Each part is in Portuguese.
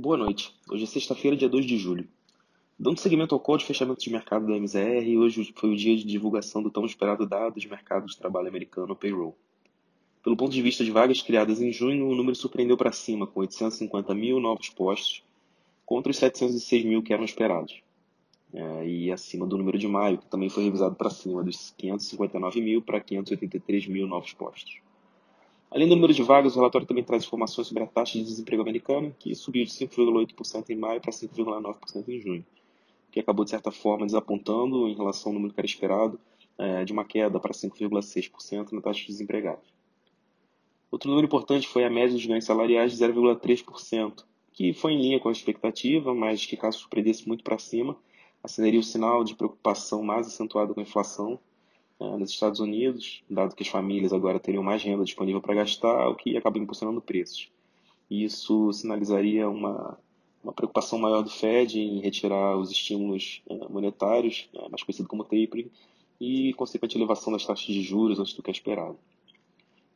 Boa noite. Hoje é sexta-feira, dia 2 de julho. Dando seguimento ao call de fechamento de mercado da MZR, hoje foi o dia de divulgação do tão esperado dado de mercado de trabalho americano, payroll. Pelo ponto de vista de vagas criadas em junho, o número surpreendeu para cima, com 850 mil novos postos, contra os 706 mil que eram esperados. É, e acima do número de maio, que também foi revisado para cima, dos 559 mil para 583 mil novos postos. Além do número de vagas, o relatório também traz informações sobre a taxa de desemprego americana, que subiu de 5,8% em maio para 5,9% em junho, que acabou, de certa forma, desapontando em relação ao número que era esperado, é, de uma queda para 5,6% na taxa de desempregados. Outro número importante foi a média de ganhos salariais de 0,3%, que foi em linha com a expectativa, mas que, caso surpreendesse muito para cima, acenderia o sinal de preocupação mais acentuada com a inflação uh, nos Estados Unidos, dado que as famílias agora teriam mais renda disponível para gastar, o que acaba impulsionando preços. Isso sinalizaria uma, uma preocupação maior do Fed em retirar os estímulos uh, monetários, uh, mais conhecido como tapering, e consequente elevação das taxas de juros antes do que é esperado.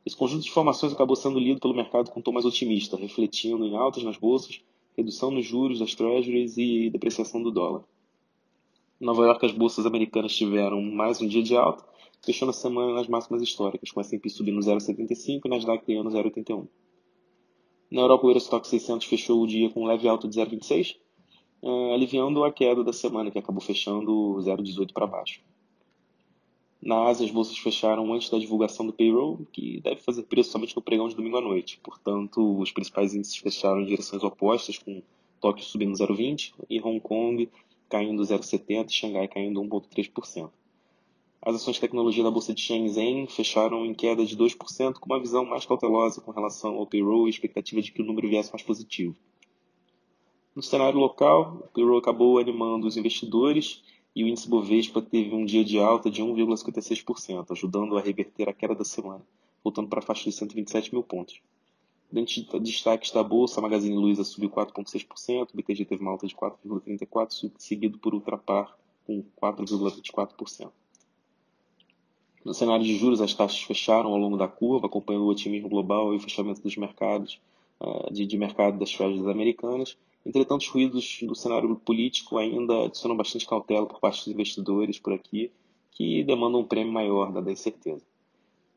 Esse conjunto de informações acabou sendo lido pelo mercado com um tom mais otimista, refletindo em altas nas bolsas, redução nos juros das treasuries e depreciação do dólar. Em Nova York, as bolsas americanas tiveram mais um dia de alta, fechando a semana nas máximas históricas, com a S&P subindo 0,75 e Nasdaq ganhando 0,81. Na Europa, o Eurostock 600 fechou o dia com um leve alto de 0,26, uh, aliviando a queda da semana, que acabou fechando 0,18 para baixo. Na Ásia, as bolsas fecharam antes da divulgação do payroll, que deve fazer preço somente no pregão de domingo à noite. Portanto, os principais índices fecharam em direções opostas, com Tóquio subindo 0,20 e Hong Kong caindo 0,70% e Xangai caindo 1,3%. As ações de tecnologia da Bolsa de Shenzhen fecharam em queda de 2%, com uma visão mais cautelosa com relação ao payroll e expectativa de que o número viesse mais positivo. No cenário local, o payroll acabou animando os investidores e o índice Bovespa teve um dia de alta de 1,56%, ajudando a reverter a queda da semana, voltando para a faixa de 127 mil pontos. Dentro de destaques da Bolsa, a Magazine Luiza subiu 4,6%, o BTG teve uma alta de 4,34%, seguido por Ultrapar com 4,24%. No cenário de juros, as taxas fecharam ao longo da curva, acompanhando o otimismo global e o fechamento dos mercados, uh, de, mercado das treasuries americanas. Entretanto, os ruídos do cenário político ainda adicionam bastante cautela por parte dos investidores por aqui, que demandam um prêmio maior, dada a incerteza.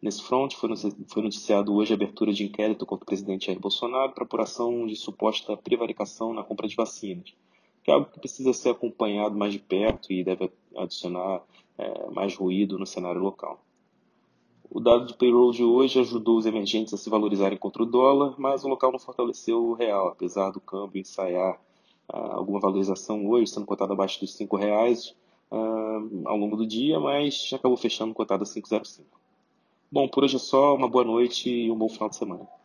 Nesse front, foi noticiado hoje a abertura de inquérito contra o presidente Jair Bolsonaro para apuração de suposta prevaricação na compra de vacinas, que é algo que precisa ser acompanhado mais de perto e deve adicionar é, mais ruído no cenário local. O dado de payroll de hoje ajudou os emergentes a se valorizarem contra o dólar, mas o local não fortaleceu o real, apesar do câmbio ensaiar ah, alguma valorização hoje, sendo cotado abaixo dos R$ reais ah, ao longo do dia, mas acabou fechando cotado a 5,05. Bom, por hoje é só, uma boa noite e um bom final de semana.